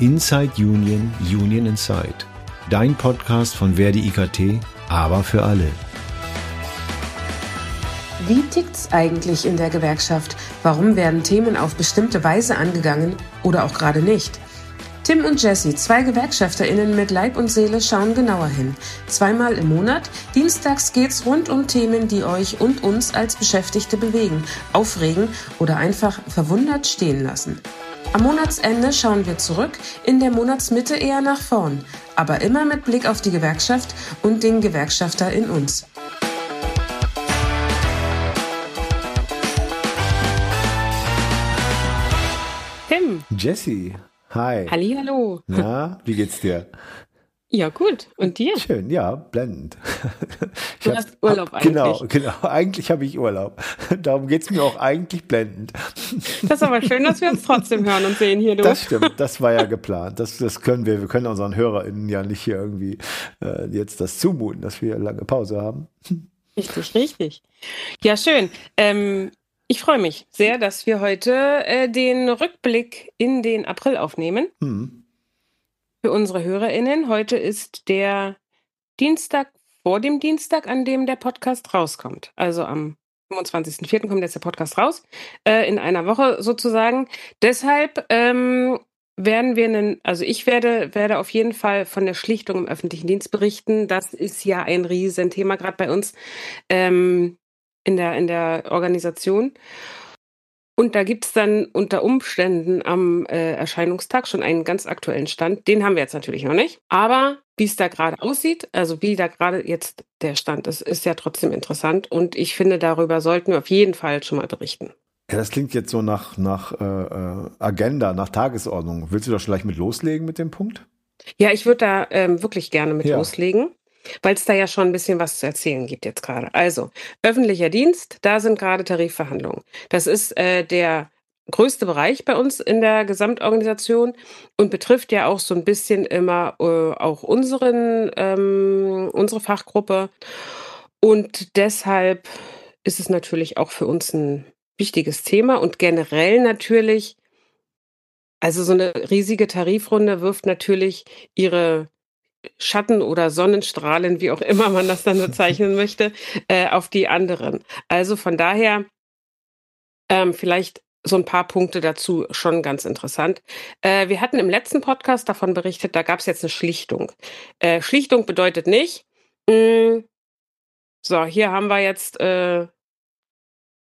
Inside Union, Union Inside. Dein Podcast von Verdi IKT, aber für alle. Wie tickt's eigentlich in der Gewerkschaft? Warum werden Themen auf bestimmte Weise angegangen oder auch gerade nicht? Tim und Jesse, zwei GewerkschafterInnen mit Leib und Seele, schauen genauer hin. Zweimal im Monat. Dienstags geht's rund um Themen, die euch und uns als Beschäftigte bewegen, aufregen oder einfach verwundert stehen lassen. Am Monatsende schauen wir zurück, in der Monatsmitte eher nach vorn, aber immer mit Blick auf die Gewerkschaft und den Gewerkschafter in uns. Tim. Jesse. Hi. Hallihallo. Na, wie geht's dir? Ja, gut. Und dir? Schön, ja, blendend. Ich du hast Urlaub eigentlich. Genau, genau. Eigentlich habe ich Urlaub. Darum geht's mir auch eigentlich blendend. Das ist aber schön, dass wir uns trotzdem hören und sehen hier. Du. Das stimmt, das war ja geplant. Das, das können wir, wir können unseren HörerInnen ja nicht hier irgendwie äh, jetzt das zumuten, dass wir lange Pause haben. Richtig, richtig. Ja, schön. Ähm, ich freue mich sehr, dass wir heute äh, den Rückblick in den April aufnehmen. Hm. Für unsere HörerInnen. Heute ist der Dienstag vor dem Dienstag, an dem der Podcast rauskommt. Also am 25.04. kommt jetzt der Podcast raus, äh, in einer Woche sozusagen. Deshalb ähm, werden wir einen, also ich werde, werde auf jeden Fall von der Schlichtung im öffentlichen Dienst berichten. Das ist ja ein Riesenthema gerade bei uns. Ähm, in der, in der Organisation. Und da gibt es dann unter Umständen am äh, Erscheinungstag schon einen ganz aktuellen Stand. Den haben wir jetzt natürlich noch nicht. Aber wie es da gerade aussieht, also wie da gerade jetzt der Stand ist, ist ja trotzdem interessant. Und ich finde, darüber sollten wir auf jeden Fall schon mal berichten. Ja, das klingt jetzt so nach, nach äh, äh Agenda, nach Tagesordnung. Willst du da vielleicht mit loslegen mit dem Punkt? Ja, ich würde da ähm, wirklich gerne mit ja. loslegen weil es da ja schon ein bisschen was zu erzählen gibt jetzt gerade. Also, öffentlicher Dienst, da sind gerade Tarifverhandlungen. Das ist äh, der größte Bereich bei uns in der Gesamtorganisation und betrifft ja auch so ein bisschen immer äh, auch unseren, ähm, unsere Fachgruppe. Und deshalb ist es natürlich auch für uns ein wichtiges Thema und generell natürlich, also so eine riesige Tarifrunde wirft natürlich ihre Schatten oder Sonnenstrahlen, wie auch immer man das dann bezeichnen möchte, äh, auf die anderen. Also von daher ähm, vielleicht so ein paar Punkte dazu schon ganz interessant. Äh, wir hatten im letzten Podcast davon berichtet, da gab es jetzt eine Schlichtung. Äh, Schlichtung bedeutet nicht, mh, hm, so, hier haben wir jetzt äh,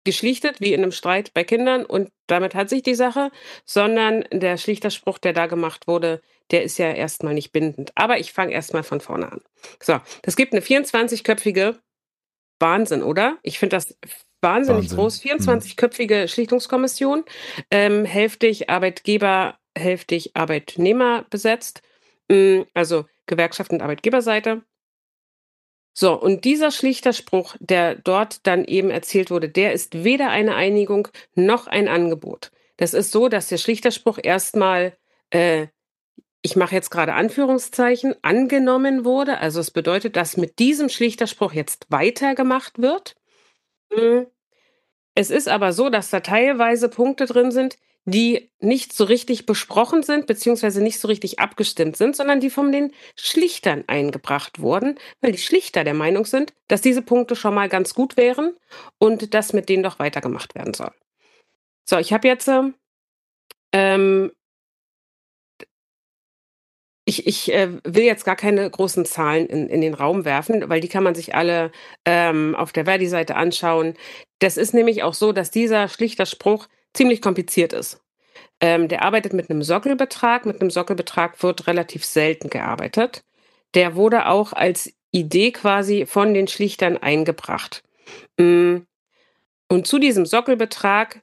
geschlichtet, wie in einem Streit bei Kindern und damit hat sich die Sache, sondern der Schlichterspruch, der da gemacht wurde, der ist ja erstmal nicht bindend. Aber ich fange erstmal von vorne an. So, das gibt eine 24-köpfige Wahnsinn, oder? Ich finde das wahnsinnig Wahnsinn. groß. 24-köpfige mhm. Schlichtungskommission, ähm, hälftig Arbeitgeber, hälftig Arbeitnehmer besetzt. Mm, also Gewerkschaft und Arbeitgeberseite. So, und dieser schlichter Spruch, der dort dann eben erzielt wurde, der ist weder eine Einigung noch ein Angebot. Das ist so, dass der Schlichterspruch erstmal, äh, ich mache jetzt gerade Anführungszeichen, angenommen wurde. Also es bedeutet, dass mit diesem Schlichterspruch jetzt weitergemacht wird. Hm. Es ist aber so, dass da teilweise Punkte drin sind, die nicht so richtig besprochen sind, beziehungsweise nicht so richtig abgestimmt sind, sondern die von den Schlichtern eingebracht wurden, weil die Schlichter der Meinung sind, dass diese Punkte schon mal ganz gut wären und dass mit denen doch weitergemacht werden soll. So, ich habe jetzt ähm, ich, ich äh, will jetzt gar keine großen Zahlen in, in den Raum werfen, weil die kann man sich alle ähm, auf der Verdi-Seite anschauen. Das ist nämlich auch so, dass dieser schlichter Spruch ziemlich kompliziert ist. Ähm, der arbeitet mit einem Sockelbetrag. Mit einem Sockelbetrag wird relativ selten gearbeitet. Der wurde auch als Idee quasi von den Schlichtern eingebracht. Mm. Und zu diesem Sockelbetrag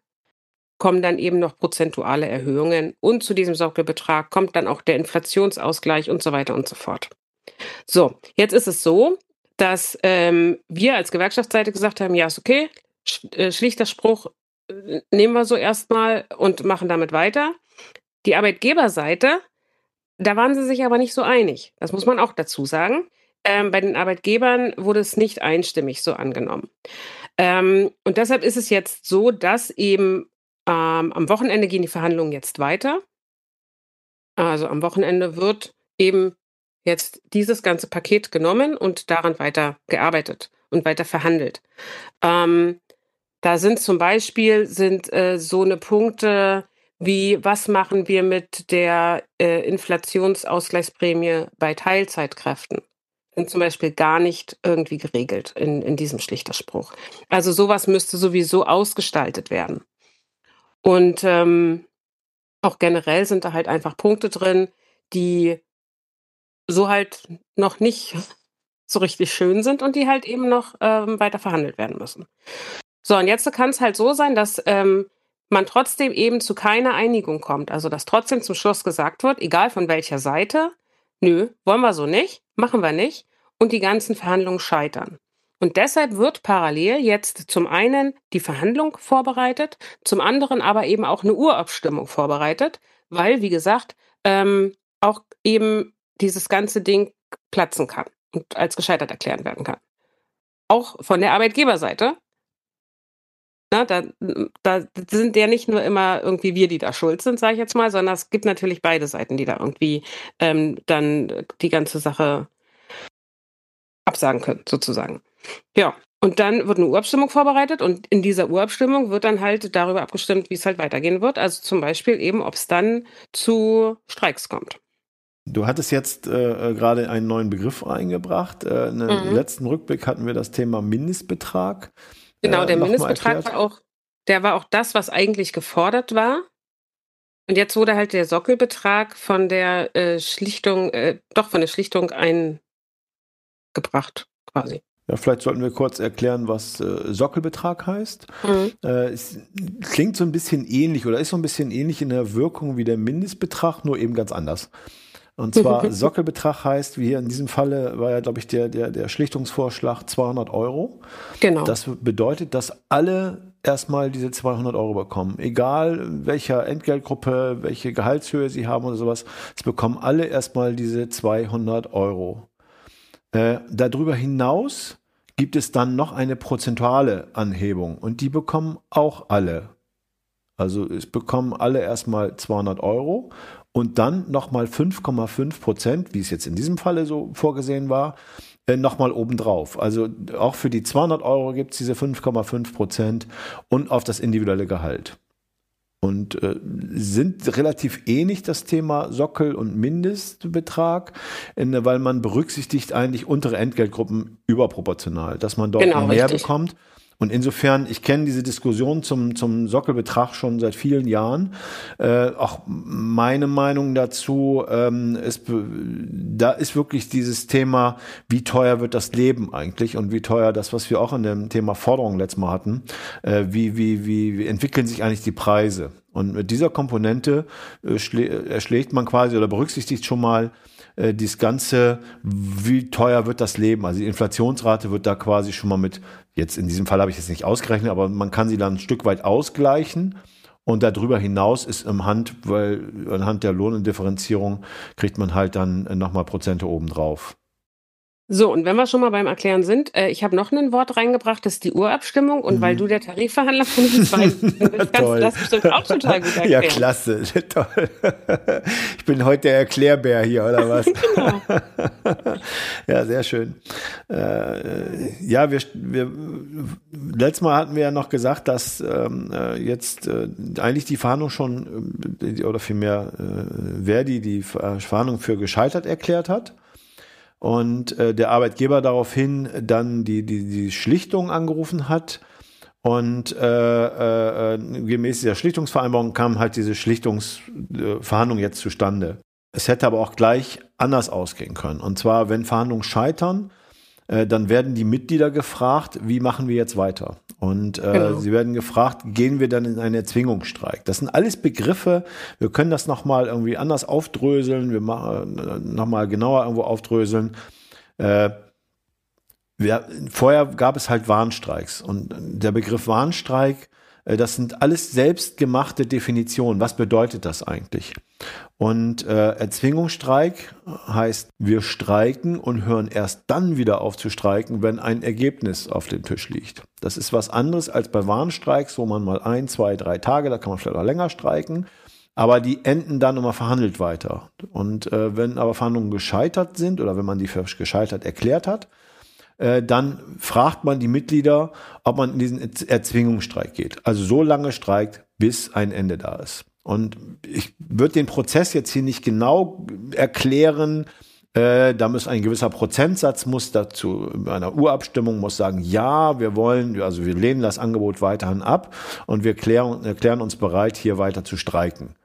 kommen dann eben noch prozentuale Erhöhungen und zu diesem Sockelbetrag kommt dann auch der Inflationsausgleich und so weiter und so fort. So, jetzt ist es so, dass ähm, wir als Gewerkschaftsseite gesagt haben, ja, ist okay, äh, schlichter Spruch, nehmen wir so erstmal und machen damit weiter. Die Arbeitgeberseite, da waren sie sich aber nicht so einig. Das muss man auch dazu sagen. Ähm, bei den Arbeitgebern wurde es nicht einstimmig so angenommen. Ähm, und deshalb ist es jetzt so, dass eben ähm, am Wochenende gehen die Verhandlungen jetzt weiter. Also am Wochenende wird eben jetzt dieses ganze Paket genommen und daran weiter gearbeitet und weiter verhandelt. Ähm, da sind zum Beispiel sind äh, so eine Punkte wie was machen wir mit der äh, Inflationsausgleichsprämie bei Teilzeitkräften? Sind zum Beispiel gar nicht irgendwie geregelt in, in diesem Schlichterspruch. Also sowas müsste sowieso ausgestaltet werden. Und ähm, auch generell sind da halt einfach Punkte drin, die so halt noch nicht so richtig schön sind und die halt eben noch ähm, weiter verhandelt werden müssen. So, und jetzt kann es halt so sein, dass ähm, man trotzdem eben zu keiner Einigung kommt. Also, dass trotzdem zum Schluss gesagt wird, egal von welcher Seite, nö, wollen wir so nicht, machen wir nicht, und die ganzen Verhandlungen scheitern. Und deshalb wird parallel jetzt zum einen die Verhandlung vorbereitet, zum anderen aber eben auch eine Urabstimmung vorbereitet, weil, wie gesagt, ähm, auch eben dieses ganze Ding platzen kann und als gescheitert erklärt werden kann. Auch von der Arbeitgeberseite. Na, da, da sind ja nicht nur immer irgendwie wir, die da schuld sind, sage ich jetzt mal, sondern es gibt natürlich beide Seiten, die da irgendwie ähm, dann die ganze Sache absagen können, sozusagen. Ja, und dann wird eine Urabstimmung vorbereitet und in dieser Urabstimmung wird dann halt darüber abgestimmt, wie es halt weitergehen wird. Also zum Beispiel eben, ob es dann zu Streiks kommt. Du hattest jetzt äh, äh, gerade einen neuen Begriff eingebracht. Äh, in einem mhm. letzten Rückblick hatten wir das Thema Mindestbetrag. Genau, äh, der Mindestbetrag war auch, der war auch das, was eigentlich gefordert war. Und jetzt wurde halt der Sockelbetrag von der äh, Schlichtung, äh, doch von der Schlichtung eingebracht, quasi. Ja, vielleicht sollten wir kurz erklären, was äh, Sockelbetrag heißt. Mhm. Äh, es klingt so ein bisschen ähnlich oder ist so ein bisschen ähnlich in der Wirkung wie der Mindestbetrag, nur eben ganz anders. Und zwar Sockelbetrag heißt, wie hier in diesem Falle war ja, glaube ich, der, der, der Schlichtungsvorschlag 200 Euro. Genau. Das bedeutet, dass alle erstmal diese 200 Euro bekommen. Egal welcher Entgeltgruppe, welche Gehaltshöhe sie haben oder sowas, es bekommen alle erstmal diese 200 Euro. Äh, darüber hinaus gibt es dann noch eine prozentuale Anhebung und die bekommen auch alle. Also es bekommen alle erstmal 200 Euro und dann nochmal 5,5 Prozent, wie es jetzt in diesem Falle so vorgesehen war, äh, nochmal obendrauf. Also auch für die 200 Euro gibt es diese 5,5 Prozent und auf das individuelle Gehalt. Und äh, sind relativ ähnlich das Thema Sockel- und Mindestbetrag, in, weil man berücksichtigt eigentlich untere Entgeltgruppen überproportional, dass man dort genau, mehr richtig. bekommt. Und insofern, ich kenne diese Diskussion zum, zum Sockelbetrag schon seit vielen Jahren. Äh, auch meine Meinung dazu ähm, ist, da ist wirklich dieses Thema, wie teuer wird das Leben eigentlich und wie teuer das, was wir auch in dem Thema Forderung letztes Mal hatten, äh, wie, wie, wie, wie entwickeln sich eigentlich die Preise? Und mit dieser Komponente äh, erschlägt man quasi oder berücksichtigt schon mal, äh, dieses Ganze, wie teuer wird das Leben? Also die Inflationsrate wird da quasi schon mal mit, jetzt in diesem Fall habe ich es nicht ausgerechnet, aber man kann sie dann ein Stück weit ausgleichen. Und darüber hinaus ist im Hand, weil anhand der Lohndifferenzierung kriegt man halt dann nochmal Prozente obendrauf. So, und wenn wir schon mal beim Erklären sind, äh, ich habe noch ein Wort reingebracht, das ist die Urabstimmung. Und mhm. weil du der Tarifverhandler von uns weißt, kannst du das bestimmt auch total gut erklären. Ja, klasse, toll. Ich bin heute der Erklärbär hier, oder was? genau. ja, sehr schön. Äh, ja, wir, wir, letztes Mal hatten wir ja noch gesagt, dass ähm, äh, jetzt äh, eigentlich die Verhandlung schon, äh, oder vielmehr äh, Verdi die Verhandlung für gescheitert erklärt hat und äh, der Arbeitgeber daraufhin dann die, die, die Schlichtung angerufen hat. Und äh, äh, gemäß dieser Schlichtungsvereinbarung kam halt diese Schlichtungsverhandlung jetzt zustande. Es hätte aber auch gleich anders ausgehen können. Und zwar, wenn Verhandlungen scheitern, äh, dann werden die Mitglieder gefragt, wie machen wir jetzt weiter? Und äh, genau. sie werden gefragt, gehen wir dann in einen Erzwingungsstreik? Das sind alles Begriffe. Wir können das nochmal irgendwie anders aufdröseln. Wir machen äh, nochmal genauer irgendwo aufdröseln. Äh, wir, vorher gab es halt Warnstreiks. Und der Begriff Warnstreik das sind alles selbstgemachte Definitionen. Was bedeutet das eigentlich? Und äh, Erzwingungsstreik heißt, wir streiken und hören erst dann wieder auf zu streiken, wenn ein Ergebnis auf dem Tisch liegt. Das ist was anderes als bei Warnstreiks, wo man mal ein, zwei, drei Tage, da kann man vielleicht auch länger streiken. aber die enden dann immer verhandelt weiter. Und äh, wenn aber Verhandlungen gescheitert sind oder wenn man die für gescheitert erklärt hat, äh, dann fragt man die Mitglieder, ob man in diesen Erzwingungsstreik geht. Also so lange streikt, bis ein Ende da ist. Und ich würde den Prozess jetzt hier nicht genau erklären. Äh, da muss ein gewisser Prozentsatz muss dazu einer Urabstimmung muss sagen, ja, wir wollen, also wir lehnen das Angebot weiterhin ab und wir klären, erklären uns bereit, hier weiter zu streiken.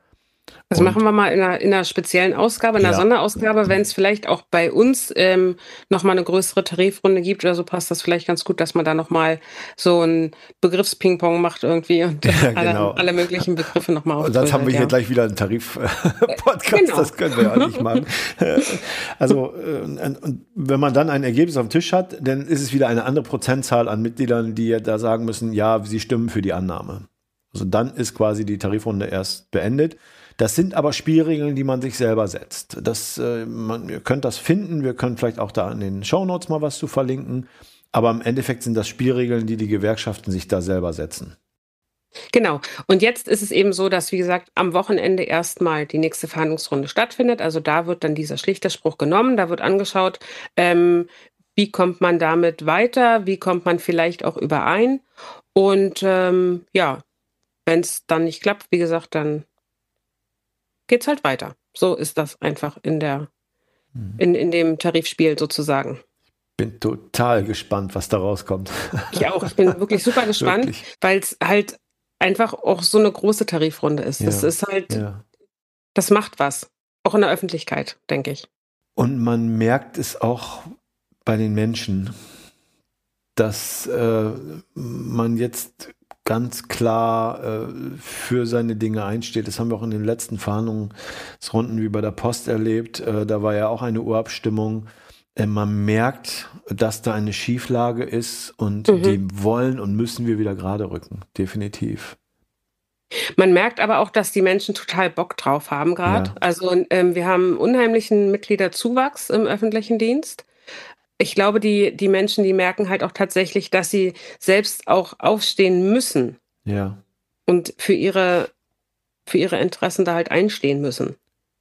Das und, machen wir mal in einer, in einer speziellen Ausgabe, in einer ja. Sonderausgabe, wenn es vielleicht auch bei uns ähm, nochmal eine größere Tarifrunde gibt oder so, passt das vielleicht ganz gut, dass man da nochmal so ein Begriffspingpong macht irgendwie und ja, alle, genau. alle, möglichen Begriffe nochmal Und sonst haben wir hier ja. gleich wieder einen Tarif-Podcast, genau. das können wir ja nicht machen. also, äh, wenn man dann ein Ergebnis auf dem Tisch hat, dann ist es wieder eine andere Prozentzahl an Mitgliedern, die da sagen müssen, ja, sie stimmen für die Annahme. Also dann ist quasi die Tarifrunde erst beendet. Das sind aber Spielregeln, die man sich selber setzt. Das, äh, man, ihr könnt das finden, wir können vielleicht auch da in den Shownotes mal was zu verlinken. Aber im Endeffekt sind das Spielregeln, die die Gewerkschaften sich da selber setzen. Genau. Und jetzt ist es eben so, dass, wie gesagt, am Wochenende erstmal die nächste Verhandlungsrunde stattfindet. Also da wird dann dieser Schlichterspruch genommen, da wird angeschaut, ähm, wie kommt man damit weiter, wie kommt man vielleicht auch überein. Und ähm, ja, wenn es dann nicht klappt, wie gesagt, dann geht's halt weiter. So ist das einfach in der, mhm. in, in dem Tarifspiel sozusagen. Bin total gespannt, was da rauskommt. Ich auch. Ich bin wirklich super gespannt, weil es halt einfach auch so eine große Tarifrunde ist. Ja. Das ist halt, ja. das macht was. Auch in der Öffentlichkeit, denke ich. Und man merkt es auch bei den Menschen, dass äh, man jetzt ganz klar äh, für seine Dinge einsteht. Das haben wir auch in den letzten Verhandlungsrunden wie bei der Post erlebt. Äh, da war ja auch eine Urabstimmung. Äh, man merkt, dass da eine Schieflage ist und mhm. die wollen und müssen wir wieder gerade rücken. Definitiv. Man merkt aber auch, dass die Menschen total Bock drauf haben gerade. Ja. Also ähm, wir haben unheimlichen Mitgliederzuwachs im öffentlichen Dienst ich glaube, die, die Menschen, die merken halt auch tatsächlich, dass sie selbst auch aufstehen müssen. Ja. Und für ihre, für ihre Interessen da halt einstehen müssen.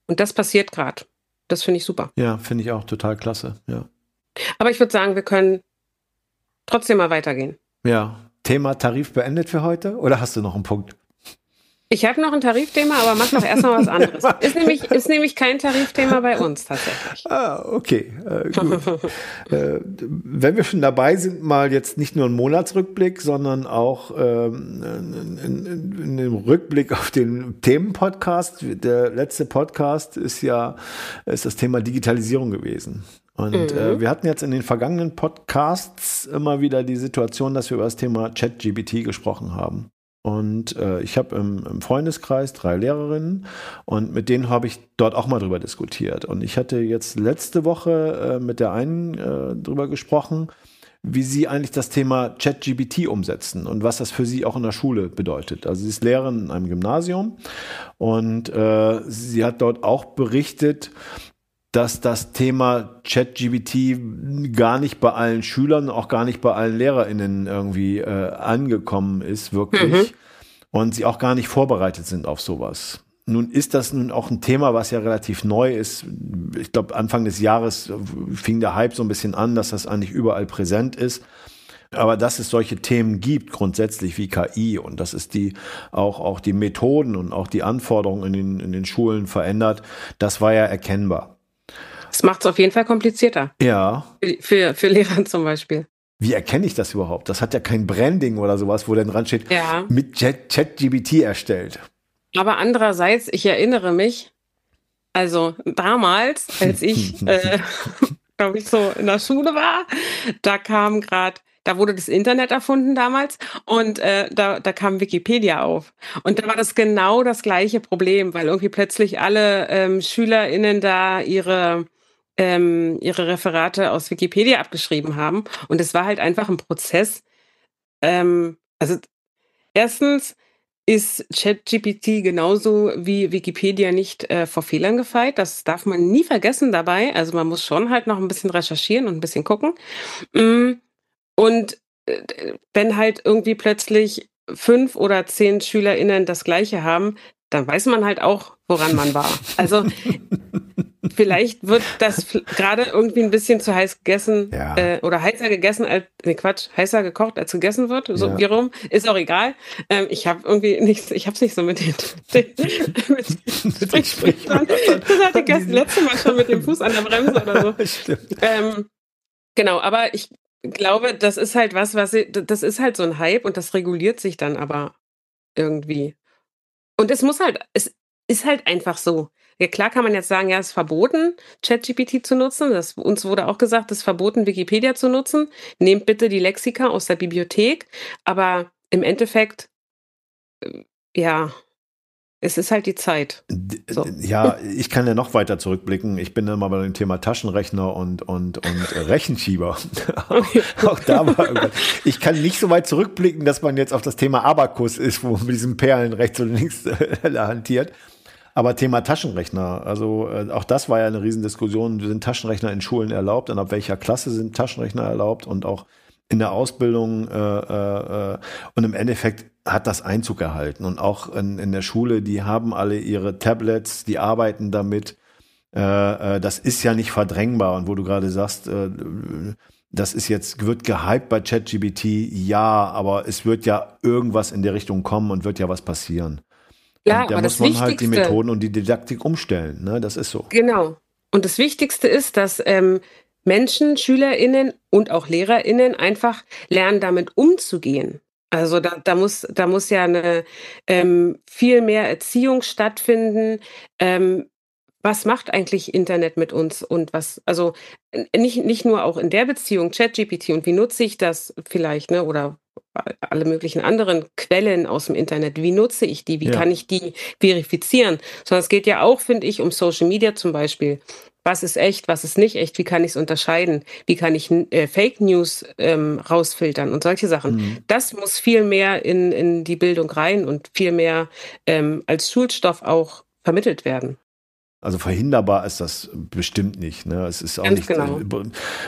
Und das passiert gerade. Das finde ich super. Ja, finde ich auch total klasse. Ja. Aber ich würde sagen, wir können trotzdem mal weitergehen. Ja. Thema Tarif beendet für heute? Oder hast du noch einen Punkt? Ich habe noch ein Tarifthema, aber mach doch erstmal was anderes. Ist nämlich, ist nämlich kein Tarifthema bei uns tatsächlich. Ah, okay. Äh, äh, wenn wir schon dabei sind, mal jetzt nicht nur ein Monatsrückblick, sondern auch ähm, in, in, in dem Rückblick auf den Themenpodcast. Der letzte Podcast ist ja ist das Thema Digitalisierung gewesen. Und äh, mhm. äh, wir hatten jetzt in den vergangenen Podcasts immer wieder die Situation, dass wir über das Thema ChatGBT gesprochen haben. Und äh, ich habe im, im, Freundeskreis drei Lehrerinnen und mit denen habe ich dort auch mal drüber diskutiert. Und ich hatte jetzt letzte Woche äh, mit der einen äh, drüber gesprochen, wie sie eigentlich das Thema ChatGBT umsetzen und was das für sie auch in der Schule bedeutet. Also sie ist Lehrerin in einem Gymnasium und äh, sie hat dort auch berichtet, dass das Thema ChatGBT gar nicht bei allen Schülern, auch gar nicht bei allen LehrerInnen irgendwie äh, angekommen ist, wirklich. Mhm. Und sie auch gar nicht vorbereitet sind auf sowas. Nun ist das nun auch ein Thema, was ja relativ neu ist. Ich glaube, Anfang des Jahres fing der Hype so ein bisschen an, dass das eigentlich überall präsent ist. Aber dass es solche Themen gibt, grundsätzlich wie KI und dass es die auch, auch die Methoden und auch die Anforderungen in den, in den Schulen verändert, das war ja erkennbar. Das macht es auf jeden Fall komplizierter. Ja. Für, für, für Lehrer zum Beispiel. Wie erkenne ich das überhaupt? Das hat ja kein Branding oder sowas, wo dann dran steht, ja. mit ChatGBT erstellt. Aber andererseits, ich erinnere mich, also damals, als ich, äh, glaube ich, so in der Schule war, da kam gerade da wurde das Internet erfunden damals und äh, da, da kam Wikipedia auf. Und da war das genau das gleiche Problem, weil irgendwie plötzlich alle ähm, SchülerInnen da ihre ähm, ihre Referate aus Wikipedia abgeschrieben haben. Und es war halt einfach ein Prozess. Ähm, also erstens ist ChatGPT genauso wie Wikipedia nicht äh, vor Fehlern gefeit. Das darf man nie vergessen dabei. Also man muss schon halt noch ein bisschen recherchieren und ein bisschen gucken. Mm, und äh, wenn halt irgendwie plötzlich fünf oder zehn SchülerInnen das Gleiche haben, dann weiß man halt auch, woran man war. Also vielleicht wird das gerade irgendwie ein bisschen zu heiß gegessen ja. äh, oder heißer gegessen als, ne Quatsch, heißer gekocht als gegessen wird, so ja. wie rum, ist auch egal. Ähm, ich habe irgendwie nichts, ich habe es nicht so mit den, den mit, mit den Sprichwörtern. Das hatte gestern letzte Mal schon mit dem Fuß an der Bremse oder so. Ähm, genau, aber ich glaube, das ist halt was, was das ist halt so ein Hype und das reguliert sich dann aber irgendwie. Und es muss halt, es ist halt einfach so. Ja, klar kann man jetzt sagen, ja, es ist verboten, ChatGPT zu nutzen. Das, uns wurde auch gesagt, es ist verboten, Wikipedia zu nutzen. Nehmt bitte die Lexika aus der Bibliothek. Aber im Endeffekt, äh, ja, es ist halt die Zeit. So. Ja, ich kann ja noch weiter zurückblicken. Ich bin immer bei dem Thema Taschenrechner und, und, und Rechenschieber. auch da war Ich kann nicht so weit zurückblicken, dass man jetzt auf das Thema Abakus ist, wo man mit diesen Perlen rechts und links hantiert. Aber Thema Taschenrechner, also äh, auch das war ja eine Riesendiskussion. Sind Taschenrechner in Schulen erlaubt und ab welcher Klasse sind Taschenrechner erlaubt und auch in der Ausbildung äh, äh, und im Endeffekt hat das Einzug erhalten. Und auch in, in der Schule, die haben alle ihre Tablets, die arbeiten damit. Äh, äh, das ist ja nicht verdrängbar. Und wo du gerade sagst, äh, das ist jetzt, wird gehypt bei ChatGBT, ja, aber es wird ja irgendwas in der Richtung kommen und wird ja was passieren. Ja, und da muss man halt die Methoden und die Didaktik umstellen. Ne? Das ist so. Genau. Und das Wichtigste ist, dass ähm, Menschen, SchülerInnen und auch LehrerInnen einfach lernen, damit umzugehen. Also da, da muss da muss ja eine ähm, viel mehr Erziehung stattfinden. Ähm, was macht eigentlich Internet mit uns und was, also nicht, nicht nur auch in der Beziehung, ChatGPT und wie nutze ich das vielleicht, ne, oder alle möglichen anderen Quellen aus dem Internet. Wie nutze ich die? Wie ja. kann ich die verifizieren? Sondern es geht ja auch, finde ich, um Social Media zum Beispiel. Was ist echt, was ist nicht echt? Wie kann ich es unterscheiden? Wie kann ich äh, Fake News ähm, rausfiltern und solche Sachen? Mhm. Das muss viel mehr in, in die Bildung rein und viel mehr ähm, als Schulstoff auch vermittelt werden. Also verhinderbar ist das bestimmt nicht. Ne? Es ist auch ganz nicht, genau.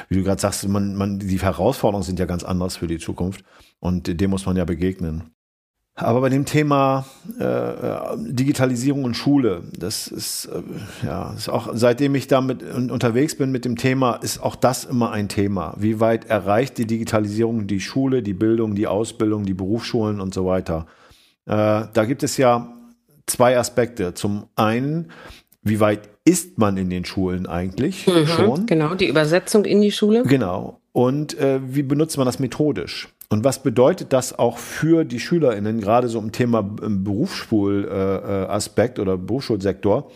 wie du gerade sagst, man, man, die Herausforderungen sind ja ganz anders für die Zukunft und dem muss man ja begegnen. Aber bei dem Thema äh, Digitalisierung und Schule, das ist äh, ja ist auch seitdem ich damit unterwegs bin mit dem Thema, ist auch das immer ein Thema. Wie weit erreicht die Digitalisierung die Schule, die Bildung, die Ausbildung, die Berufsschulen und so weiter? Äh, da gibt es ja zwei Aspekte. Zum einen wie weit ist man in den Schulen eigentlich mhm, schon? Genau, die Übersetzung in die Schule. Genau. Und äh, wie benutzt man das methodisch? Und was bedeutet das auch für die SchülerInnen, gerade so im Thema Berufsschulaspekt äh, äh oder Berufsschulsektor?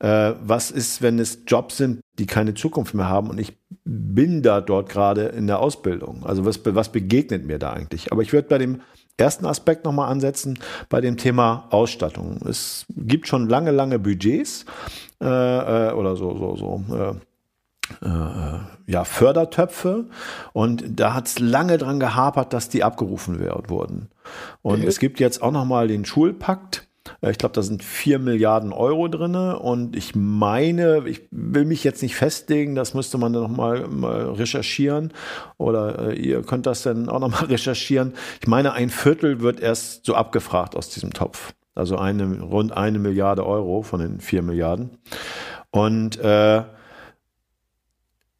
Äh, was ist, wenn es Jobs sind, die keine Zukunft mehr haben und ich bin da dort gerade in der Ausbildung? Also was, was begegnet mir da eigentlich? Aber ich würde bei dem ersten Aspekt nochmal ansetzen bei dem Thema Ausstattung. Es gibt schon lange, lange Budgets äh, äh, oder so, so, so. Äh, äh, ja, Fördertöpfe und da hat es lange dran gehapert, dass die abgerufen wurden. Und mhm. es gibt jetzt auch nochmal den Schulpakt, ich glaube, da sind vier Milliarden Euro drin und ich meine, ich will mich jetzt nicht festlegen, das müsste man dann nochmal mal recherchieren oder äh, ihr könnt das dann auch nochmal recherchieren. Ich meine, ein Viertel wird erst so abgefragt aus diesem Topf. Also eine, rund eine Milliarde Euro von den vier Milliarden. Und äh,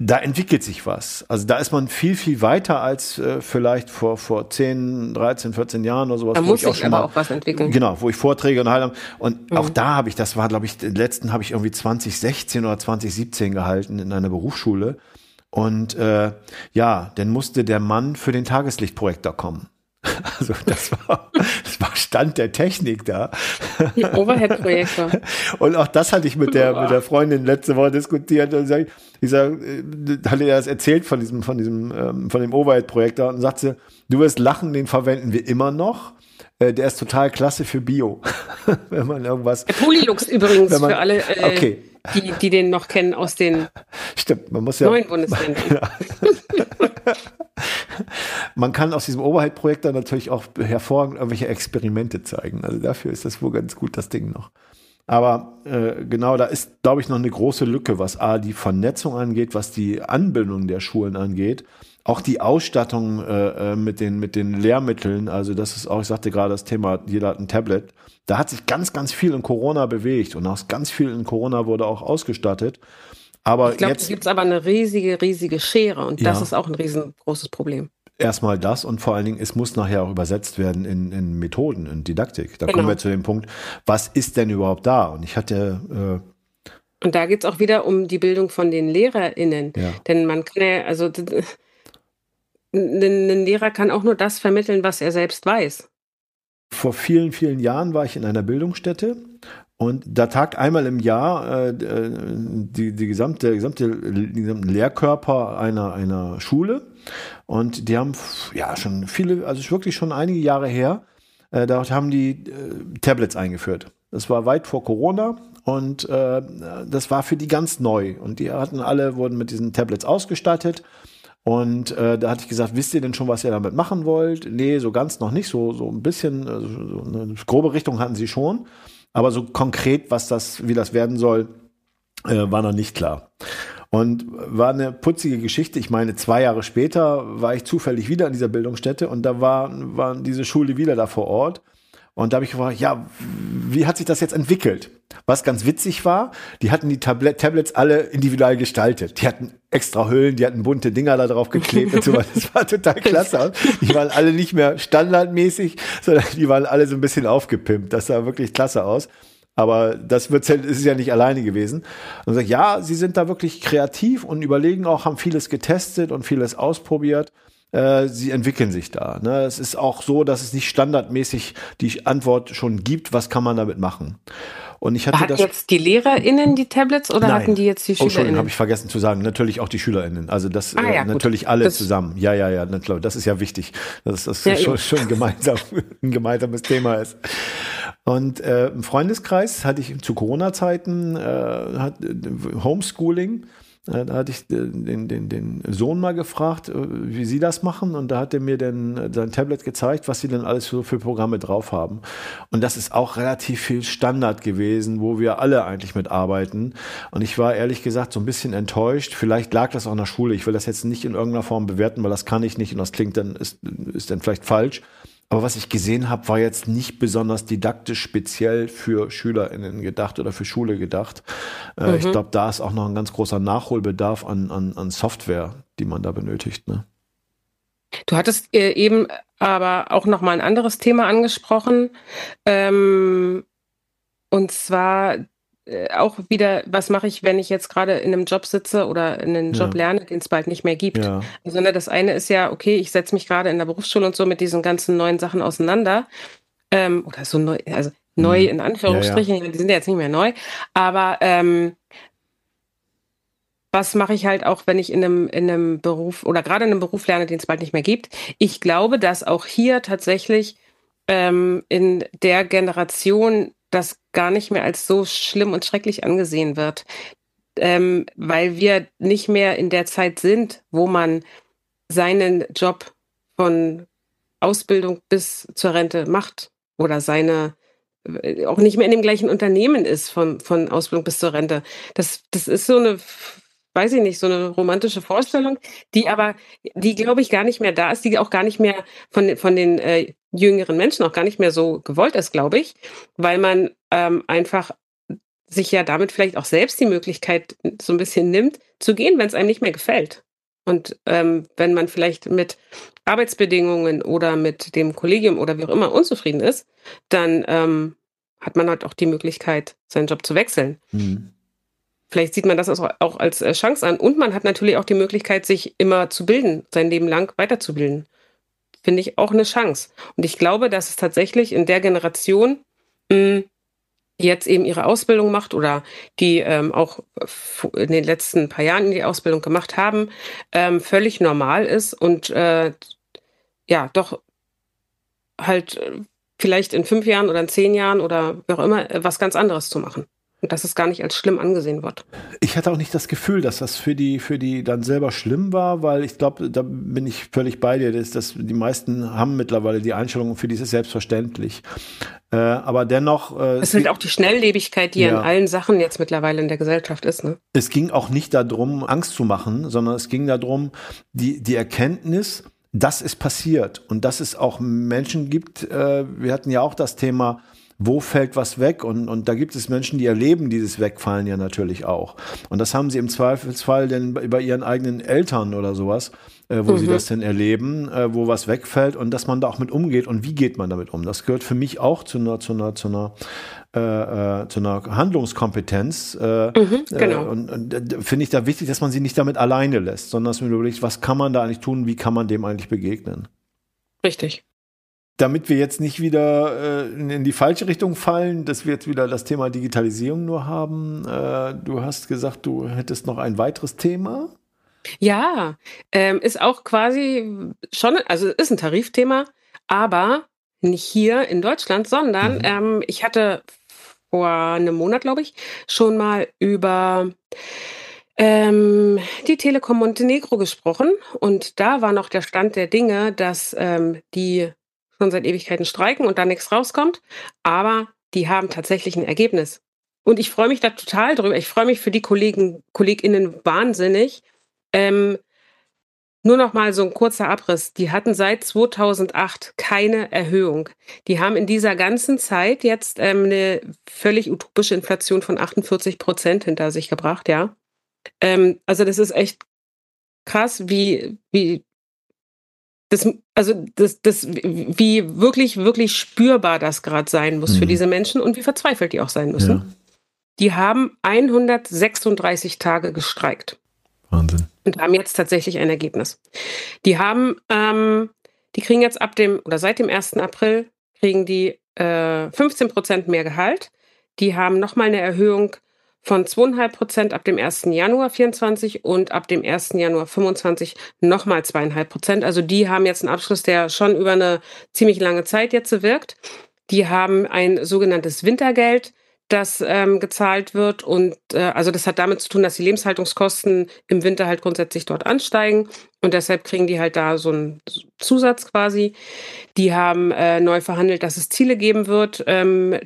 da entwickelt sich was. Also da ist man viel, viel weiter als äh, vielleicht vor, vor 10, 13, 14 Jahren oder sowas. Da muss sich auch schon aber mal, auch was entwickeln. Genau, wo ich Vorträge und halte. Und mhm. auch da habe ich, das war, glaube ich, den letzten habe ich irgendwie 2016 oder 2017 gehalten in einer Berufsschule. Und äh, ja, dann musste der Mann für den Tageslichtprojektor kommen. Also das war Stand der Technik da. Overhead-Projektor. Und auch das hatte ich mit der, mit der Freundin letzte Woche diskutiert und sag, ich sag, äh, hatte er das erzählt von diesem, von diesem, ähm, von dem Overhead-Projektor und sagte, du wirst lachen, den verwenden wir immer noch. Äh, der ist total klasse für Bio. wenn man irgendwas. Der Polylux übrigens man, für alle, äh, okay. Die, die den noch kennen aus den Stimmt, man muss ja, neuen Bundesländern. Ja. Man kann aus diesem Overhead-Projekt dann natürlich auch hervorragend irgendwelche Experimente zeigen. Also dafür ist das wohl ganz gut, das Ding noch. Aber äh, genau, da ist, glaube ich, noch eine große Lücke, was A, die Vernetzung angeht, was die Anbindung der Schulen angeht. Auch die Ausstattung äh, äh, mit, den, mit den Lehrmitteln, also das ist auch, ich sagte gerade das Thema, jeder hat ein Tablet. Da hat sich ganz, ganz viel in Corona bewegt und auch ganz viel in Corona wurde auch ausgestattet. Aber ich glaube, jetzt gibt es aber eine riesige, riesige Schere und ja. das ist auch ein riesengroßes Problem. Erstmal das und vor allen Dingen, es muss nachher auch übersetzt werden in, in Methoden, in Didaktik. Da genau. kommen wir zu dem Punkt, was ist denn überhaupt da? Und ich hatte äh, und da geht es auch wieder um die Bildung von den LehrerInnen. Ja. Denn man kann ja, also ein Lehrer kann auch nur das vermitteln, was er selbst weiß. Vor vielen, vielen Jahren war ich in einer Bildungsstätte und da tagt einmal im Jahr äh, äh die, die gesamte, die gesamte Lehrkörper einer, einer Schule. Und die haben ja schon viele, also wirklich schon einige Jahre her, äh, dort haben die äh, Tablets eingeführt. Das war weit vor Corona und äh, das war für die ganz neu. Und die hatten alle, wurden mit diesen Tablets ausgestattet. Und äh, da hatte ich gesagt, wisst ihr denn schon, was ihr damit machen wollt? Nee, so ganz noch nicht. So, so ein bisschen, also so eine grobe Richtung hatten sie schon. Aber so konkret, was das, wie das werden soll, äh, war noch nicht klar. Und war eine putzige Geschichte. Ich meine, zwei Jahre später war ich zufällig wieder in dieser Bildungsstätte und da war, war diese Schule wieder da vor Ort. Und da habe ich gefragt, ja, wie hat sich das jetzt entwickelt? Was ganz witzig war, die hatten die Tablet Tablets alle individuell gestaltet. Die hatten extra Hüllen, die hatten bunte Dinger da drauf geklebt und so weiter. Das war total klasse. Die waren alle nicht mehr standardmäßig, sondern die waren alle so ein bisschen aufgepimpt. Das sah wirklich klasse aus. Aber das wird, ist ja nicht alleine gewesen. Und sagt, ja, sie sind da wirklich kreativ und überlegen auch, haben vieles getestet und vieles ausprobiert. Äh, sie entwickeln sich da. Ne? Es ist auch so, dass es nicht standardmäßig die Antwort schon gibt, was kann man damit machen. Und ich hatte Hatten das jetzt die LehrerInnen die Tablets oder Nein. hatten die jetzt die SchülerInnen? Oh, Entschuldigung, habe ich vergessen zu sagen. Natürlich auch die SchülerInnen. Also das ah, ja, äh, natürlich gut. alle das zusammen. Ja, ja, ja. Das ist ja wichtig, dass das ja, schon, schon gemeinsam, ein gemeinsames Thema ist. Und äh, im Freundeskreis hatte ich zu Corona-Zeiten äh, hat, äh, Homeschooling äh, da hatte ich den, den, den Sohn mal gefragt, äh, wie sie das machen. Und da hat er mir dann äh, sein Tablet gezeigt, was sie denn alles für, für Programme drauf haben. Und das ist auch relativ viel Standard gewesen, wo wir alle eigentlich mitarbeiten. Und ich war ehrlich gesagt so ein bisschen enttäuscht. Vielleicht lag das auch in der Schule. Ich will das jetzt nicht in irgendeiner Form bewerten, weil das kann ich nicht und das klingt dann, ist, ist dann vielleicht falsch. Aber was ich gesehen habe, war jetzt nicht besonders didaktisch speziell für SchülerInnen gedacht oder für Schule gedacht. Äh, mhm. Ich glaube, da ist auch noch ein ganz großer Nachholbedarf an, an, an Software, die man da benötigt. Ne? Du hattest äh, eben aber auch noch mal ein anderes Thema angesprochen. Ähm, und zwar auch wieder, was mache ich, wenn ich jetzt gerade in einem Job sitze oder in einem Job ja. lerne, den es bald nicht mehr gibt. Ja. Also ne, das eine ist ja, okay, ich setze mich gerade in der Berufsschule und so mit diesen ganzen neuen Sachen auseinander. Ähm, oder so neu, also neu mhm. in Anführungsstrichen, ja, die sind ja jetzt nicht mehr neu. Aber ähm, was mache ich halt auch, wenn ich in einem, in einem Beruf oder gerade in einem Beruf lerne, den es bald nicht mehr gibt? Ich glaube, dass auch hier tatsächlich ähm, in der Generation das gar nicht mehr als so schlimm und schrecklich angesehen wird, ähm, weil wir nicht mehr in der Zeit sind, wo man seinen Job von Ausbildung bis zur Rente macht oder seine äh, auch nicht mehr in dem gleichen Unternehmen ist von, von Ausbildung bis zur Rente. Das, das ist so eine weiß ich nicht, so eine romantische Vorstellung, die aber, die glaube ich gar nicht mehr da ist, die auch gar nicht mehr von, von den äh, jüngeren Menschen auch gar nicht mehr so gewollt ist, glaube ich, weil man ähm, einfach sich ja damit vielleicht auch selbst die Möglichkeit so ein bisschen nimmt, zu gehen, wenn es einem nicht mehr gefällt. Und ähm, wenn man vielleicht mit Arbeitsbedingungen oder mit dem Kollegium oder wie auch immer unzufrieden ist, dann ähm, hat man halt auch die Möglichkeit, seinen Job zu wechseln. Mhm. Vielleicht sieht man das auch als äh, Chance an. Und man hat natürlich auch die Möglichkeit, sich immer zu bilden, sein Leben lang weiterzubilden. Finde ich auch eine Chance. Und ich glaube, dass es tatsächlich in der Generation, mh, die jetzt eben ihre Ausbildung macht oder die ähm, auch in den letzten paar Jahren die Ausbildung gemacht haben, ähm, völlig normal ist und äh, ja, doch halt äh, vielleicht in fünf Jahren oder in zehn Jahren oder wie auch immer äh, was ganz anderes zu machen. Und dass es gar nicht als schlimm angesehen wird. Ich hatte auch nicht das Gefühl, dass das für die, für die dann selber schlimm war, weil ich glaube, da bin ich völlig bei dir, dass, dass die meisten haben mittlerweile die Einstellung, für die ist es selbstverständlich. Äh, aber dennoch. Äh, es halt auch die Schnelllebigkeit, die ja. in allen Sachen jetzt mittlerweile in der Gesellschaft ist. Ne? Es ging auch nicht darum, Angst zu machen, sondern es ging darum, die, die Erkenntnis, dass es passiert und dass es auch Menschen gibt. Äh, wir hatten ja auch das Thema, wo fällt was weg? Und, und da gibt es Menschen, die erleben dieses Wegfallen ja natürlich auch. Und das haben sie im Zweifelsfall denn bei ihren eigenen Eltern oder sowas, äh, wo mhm. sie das denn erleben, äh, wo was wegfällt und dass man da auch mit umgeht und wie geht man damit um. Das gehört für mich auch zu einer, zu einer, zu einer äh, äh zu einer Handlungskompetenz. Äh, mhm, genau. Äh, und, und finde ich da wichtig, dass man sie nicht damit alleine lässt, sondern dass man überlegt, was kann man da eigentlich tun, wie kann man dem eigentlich begegnen. Richtig damit wir jetzt nicht wieder äh, in die falsche Richtung fallen, dass wir jetzt wieder das Thema Digitalisierung nur haben. Äh, du hast gesagt, du hättest noch ein weiteres Thema. Ja, ähm, ist auch quasi schon, also ist ein Tarifthema, aber nicht hier in Deutschland, sondern mhm. ähm, ich hatte vor einem Monat, glaube ich, schon mal über ähm, die Telekom Montenegro gesprochen und da war noch der Stand der Dinge, dass ähm, die schon seit Ewigkeiten streiken und da nichts rauskommt. Aber die haben tatsächlich ein Ergebnis. Und ich freue mich da total drüber. Ich freue mich für die Kollegen, KollegInnen wahnsinnig. Ähm, nur noch mal so ein kurzer Abriss. Die hatten seit 2008 keine Erhöhung. Die haben in dieser ganzen Zeit jetzt ähm, eine völlig utopische Inflation von 48 Prozent hinter sich gebracht, ja. Ähm, also das ist echt krass, wie, wie das, also das, das, wie wirklich, wirklich spürbar das gerade sein muss mhm. für diese Menschen und wie verzweifelt die auch sein müssen. Ja. Die haben 136 Tage gestreikt. Wahnsinn. Und haben jetzt tatsächlich ein Ergebnis. Die haben, ähm, die kriegen jetzt ab dem oder seit dem 1. April kriegen die äh, 15 Prozent mehr Gehalt. Die haben nochmal eine Erhöhung von 2,5 Prozent ab dem 1. Januar 24 und ab dem 1. Januar 25 nochmal 2,5 Prozent. Also die haben jetzt einen Abschluss, der schon über eine ziemlich lange Zeit jetzt wirkt. Die haben ein sogenanntes Wintergeld, das ähm, gezahlt wird. Und äh, also das hat damit zu tun, dass die Lebenshaltungskosten im Winter halt grundsätzlich dort ansteigen. Und deshalb kriegen die halt da so einen Zusatz quasi. Die haben äh, neu verhandelt, dass es Ziele geben wird, ähm,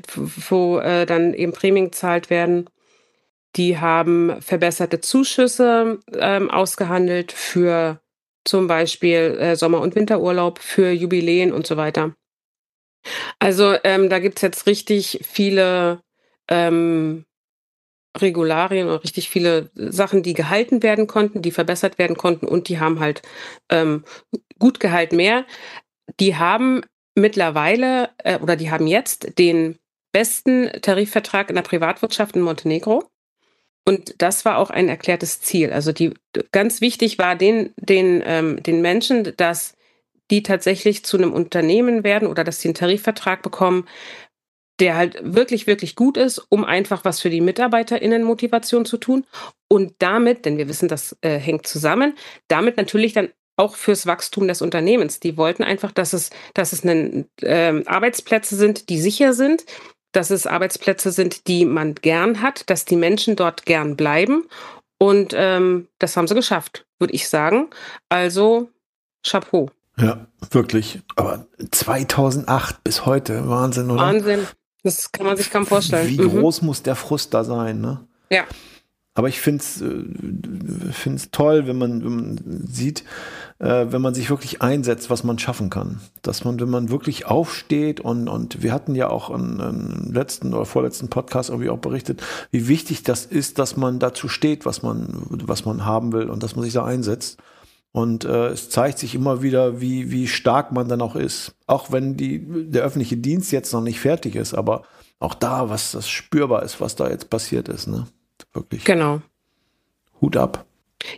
wo äh, dann eben Prämien gezahlt werden. Die haben verbesserte Zuschüsse ähm, ausgehandelt für zum Beispiel äh, Sommer- und Winterurlaub, für Jubiläen und so weiter. Also ähm, da gibt's jetzt richtig viele ähm, Regularien oder richtig viele Sachen, die gehalten werden konnten, die verbessert werden konnten und die haben halt ähm, gut gehalten mehr. Die haben mittlerweile äh, oder die haben jetzt den besten Tarifvertrag in der Privatwirtschaft in Montenegro. Und das war auch ein erklärtes Ziel. Also die ganz wichtig war den, den, ähm, den Menschen, dass die tatsächlich zu einem Unternehmen werden oder dass sie einen Tarifvertrag bekommen, der halt wirklich, wirklich gut ist, um einfach was für die MitarbeiterInnen-Motivation zu tun. Und damit, denn wir wissen, das äh, hängt zusammen, damit natürlich dann auch fürs Wachstum des Unternehmens. Die wollten einfach, dass es, dass es einen, äh, Arbeitsplätze sind, die sicher sind, dass es Arbeitsplätze sind, die man gern hat, dass die Menschen dort gern bleiben. Und ähm, das haben sie geschafft, würde ich sagen. Also Chapeau. Ja, wirklich. Aber 2008 bis heute, Wahnsinn, oder? Wahnsinn. Das kann man sich kaum vorstellen. Wie mhm. groß muss der Frust da sein, ne? Ja. Aber ich finde es äh, toll, wenn man, wenn man sieht, äh, wenn man sich wirklich einsetzt, was man schaffen kann. Dass man, wenn man wirklich aufsteht und, und wir hatten ja auch im letzten oder vorletzten Podcast irgendwie auch berichtet, wie wichtig das ist, dass man dazu steht, was man, was man haben will und dass man sich da einsetzt. Und äh, es zeigt sich immer wieder, wie, wie stark man dann auch ist. Auch wenn die, der öffentliche Dienst jetzt noch nicht fertig ist, aber auch da, was das spürbar ist, was da jetzt passiert ist. Ne? Wirklich. Genau. Hut ab.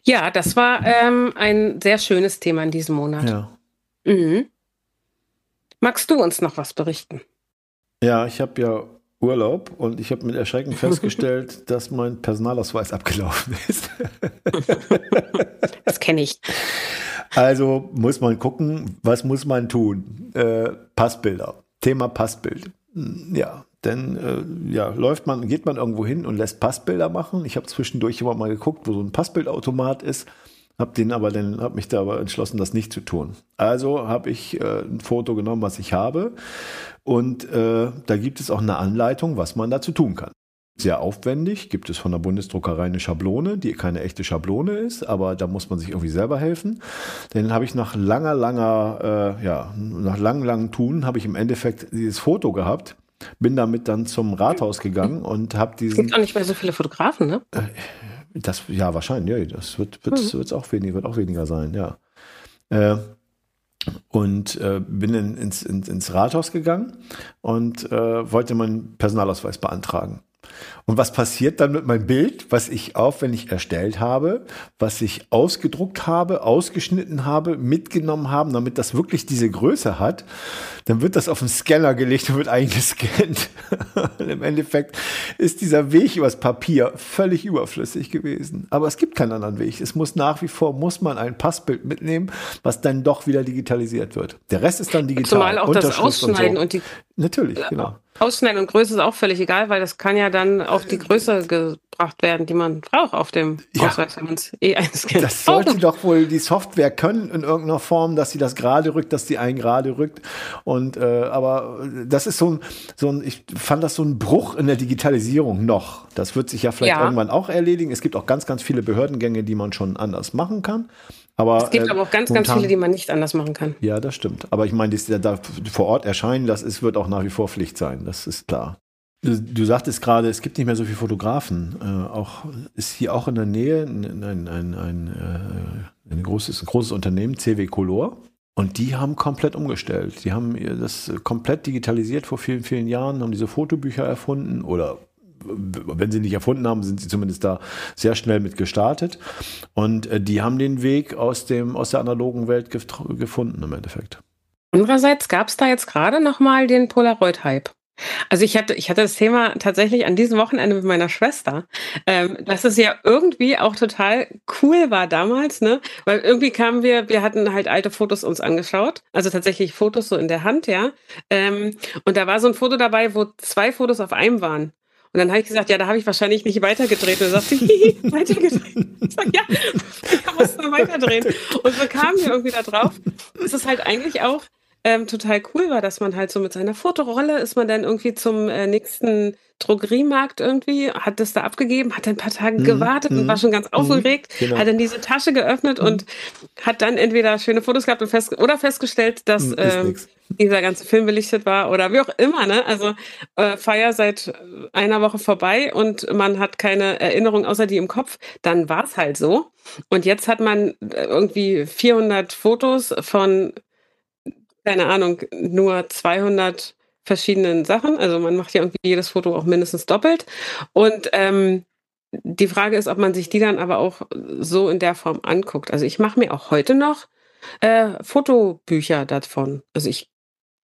Ja, das war ähm, ein sehr schönes Thema in diesem Monat. Ja. Mhm. Magst du uns noch was berichten? Ja, ich habe ja Urlaub und ich habe mit Erschrecken festgestellt, dass mein Personalausweis abgelaufen ist. das kenne ich. Also muss man gucken, was muss man tun? Äh, Passbilder. Thema Passbild. Ja, dann äh, ja, läuft man, geht man irgendwo hin und lässt Passbilder machen. Ich habe zwischendurch immer mal geguckt, wo so ein Passbildautomat ist, habe den aber dann habe mich da aber entschlossen, das nicht zu tun. Also habe ich äh, ein Foto genommen, was ich habe, und äh, da gibt es auch eine Anleitung, was man dazu tun kann. Sehr aufwendig, gibt es von der Bundesdruckerei eine Schablone, die keine echte Schablone ist, aber da muss man sich irgendwie selber helfen. Dann habe ich nach langer, langer, äh, ja, nach langem, langem Tun, habe ich im Endeffekt dieses Foto gehabt bin damit dann zum Rathaus gegangen und habe diesen. Es gibt auch nicht mehr so viele Fotografen, ne? Äh, das, ja, wahrscheinlich, das wird, wird, mhm. auch weniger, wird auch weniger sein, ja. Äh, und äh, bin in, ins, ins, ins Rathaus gegangen und äh, wollte meinen Personalausweis beantragen. Und was passiert dann mit meinem Bild, was ich aufwendig erstellt habe, was ich ausgedruckt habe, ausgeschnitten habe, mitgenommen habe, damit das wirklich diese Größe hat? Dann wird das auf den Scanner gelegt und wird eingescannt. und Im Endeffekt ist dieser Weg übers Papier völlig überflüssig gewesen. Aber es gibt keinen anderen Weg. Es muss nach wie vor, muss man ein Passbild mitnehmen, was dann doch wieder digitalisiert wird. Der Rest ist dann digital. Zumal auch das Ausschneiden und, so. und die Natürlich, genau. Ausschneiden und Größe ist auch völlig egal, weil das kann ja dann auf die Größe gebracht werden, die man braucht auf dem ja. Ausweis, wenn man es eh einscannt. Das sollte oh. doch wohl die Software können in irgendeiner Form, dass sie das gerade rückt, dass sie einen gerade rückt. Und äh, aber das ist so ein, so ein, ich fand das so ein Bruch in der Digitalisierung noch. Das wird sich ja vielleicht ja. irgendwann auch erledigen. Es gibt auch ganz, ganz viele Behördengänge, die man schon anders machen kann. Aber, es gibt äh, aber auch ganz, ganz viele, die man nicht anders machen kann. Ja, das stimmt. Aber ich meine, das, da vor Ort erscheinen, das ist, wird auch nach wie vor Pflicht sein. Das ist klar. Du, du sagtest gerade, es gibt nicht mehr so viele Fotografen. Äh, auch ist hier auch in der Nähe ein, ein, ein, ein, äh, ein, großes, ein großes Unternehmen, CW Color. Und die haben komplett umgestellt. Die haben das komplett digitalisiert vor vielen, vielen Jahren, haben diese Fotobücher erfunden oder wenn sie nicht erfunden haben, sind sie zumindest da sehr schnell mit gestartet. Und äh, die haben den Weg aus, dem, aus der analogen Welt gefunden im Endeffekt. Andererseits gab es da jetzt gerade nochmal den Polaroid-Hype. Also ich hatte, ich hatte das Thema tatsächlich an diesem Wochenende mit meiner Schwester, ähm, dass es ja irgendwie auch total cool war damals, ne? Weil irgendwie kamen wir, wir hatten halt alte Fotos uns angeschaut, also tatsächlich Fotos so in der Hand, ja. Ähm, und da war so ein Foto dabei, wo zwei Fotos auf einem waren. Und dann habe ich gesagt, ja, da habe ich wahrscheinlich nicht weitergedreht. Und er sagt sie, weitergedreht. Ich sag, ja, da musst du weiterdrehen. Und so kamen wir irgendwie da drauf. Es ist halt eigentlich auch ähm, total cool war, dass man halt so mit seiner Fotorolle ist man dann irgendwie zum äh, nächsten Drogeriemarkt irgendwie, hat das da abgegeben, hat ein paar Tage mhm. gewartet und mhm. war schon ganz mhm. aufgeregt, genau. hat dann diese Tasche geöffnet mhm. und hat dann entweder schöne Fotos gehabt und fest, oder festgestellt, dass mhm, ähm, dieser ganze Film belichtet war oder wie auch immer, ne? Also äh, Feier seit einer Woche vorbei und man hat keine Erinnerung außer die im Kopf, dann war es halt so. Und jetzt hat man äh, irgendwie 400 Fotos von keine Ahnung, nur 200 verschiedenen Sachen. Also man macht ja irgendwie jedes Foto auch mindestens doppelt. Und ähm, die Frage ist, ob man sich die dann aber auch so in der Form anguckt. Also ich mache mir auch heute noch äh, Fotobücher davon. Also ich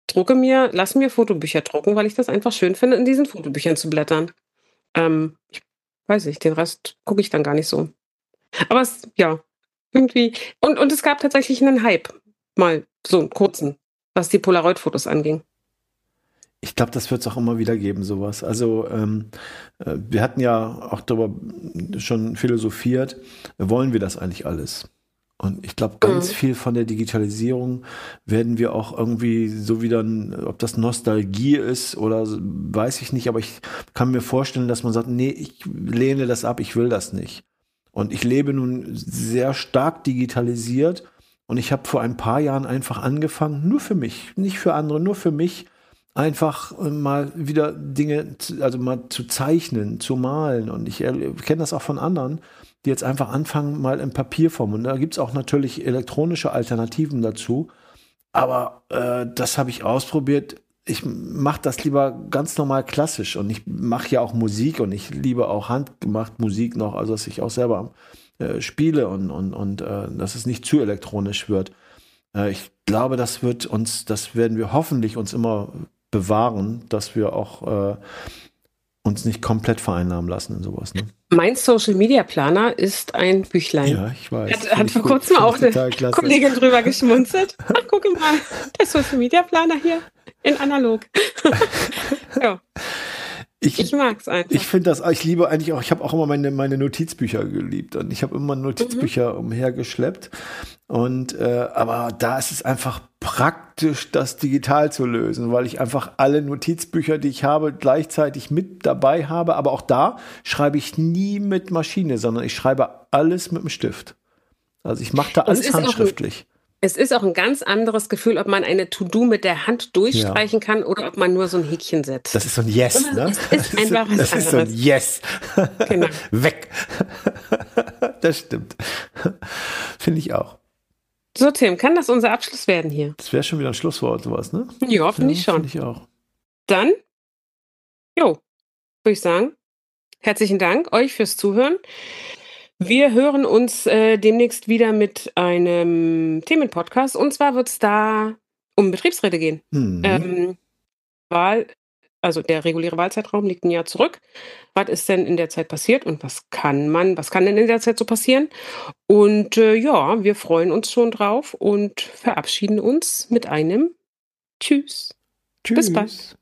drucke mir, lasse mir Fotobücher drucken, weil ich das einfach schön finde, in diesen Fotobüchern zu blättern. Ähm, ich weiß nicht, den Rest gucke ich dann gar nicht so. Aber es, ja, irgendwie. Und, und es gab tatsächlich einen Hype. Mal so einen kurzen was die Polaroid-Fotos anging. Ich glaube, das wird es auch immer wieder geben, sowas. Also ähm, äh, wir hatten ja auch darüber schon philosophiert, wollen wir das eigentlich alles? Und ich glaube, ganz mhm. viel von der Digitalisierung werden wir auch irgendwie so wieder, ob das Nostalgie ist oder weiß ich nicht, aber ich kann mir vorstellen, dass man sagt, nee, ich lehne das ab, ich will das nicht. Und ich lebe nun sehr stark digitalisiert und ich habe vor ein paar Jahren einfach angefangen, nur für mich, nicht für andere, nur für mich, einfach äh, mal wieder Dinge, also mal zu zeichnen, zu malen. Und ich kenne das auch von anderen, die jetzt einfach anfangen, mal in Papierform. Und da gibt es auch natürlich elektronische Alternativen dazu. Aber äh, das habe ich ausprobiert. Ich mache das lieber ganz normal klassisch und ich mache ja auch Musik und ich liebe auch handgemacht Musik noch, also dass ich auch selber äh, spiele und, und, und äh, dass es nicht zu elektronisch wird. Äh, ich glaube, das wird uns, das werden wir hoffentlich uns immer bewahren, dass wir auch äh, uns nicht komplett vereinnahmen lassen in sowas. Ne? Mein Social Media Planer ist ein Büchlein. Ja, ich weiß. Hat, hat vor kurzem auch eine klasse. Kollegin drüber geschmunzelt. Ach, gucke mal, der Social Media Planer hier in analog. ja. Ich, ich mag es einfach. Ich finde das, ich liebe eigentlich auch, ich habe auch immer meine, meine Notizbücher geliebt und ich habe immer Notizbücher mhm. umhergeschleppt. Und äh, aber da ist es einfach praktisch, das digital zu lösen, weil ich einfach alle Notizbücher, die ich habe, gleichzeitig mit dabei habe. Aber auch da schreibe ich nie mit Maschine, sondern ich schreibe alles mit dem Stift. Also ich mache da alles handschriftlich. Es ist auch ein ganz anderes Gefühl, ob man eine To-Do mit der Hand durchstreichen ja. kann oder ob man nur so ein Häkchen setzt. Das ist so ein Yes, ne? Es ist einfach was Das anderes. ist so ein Yes. Genau. Weg. das stimmt. Finde ich auch. So, Tim, kann das unser Abschluss werden hier? Das wäre schon wieder ein Schlusswort, sowas, ne? Ja, finde ja, ich schon. Finde ich auch. Dann, jo, würde ich sagen, herzlichen Dank euch fürs Zuhören. Wir hören uns äh, demnächst wieder mit einem Themenpodcast. Und zwar wird es da um Betriebsräte gehen. Mhm. Ähm, Wahl, also der reguläre Wahlzeitraum liegt ein Jahr zurück. Was ist denn in der Zeit passiert und was kann man, was kann denn in der Zeit so passieren? Und äh, ja, wir freuen uns schon drauf und verabschieden uns mit einem Tschüss. Tschüss. Bis bald.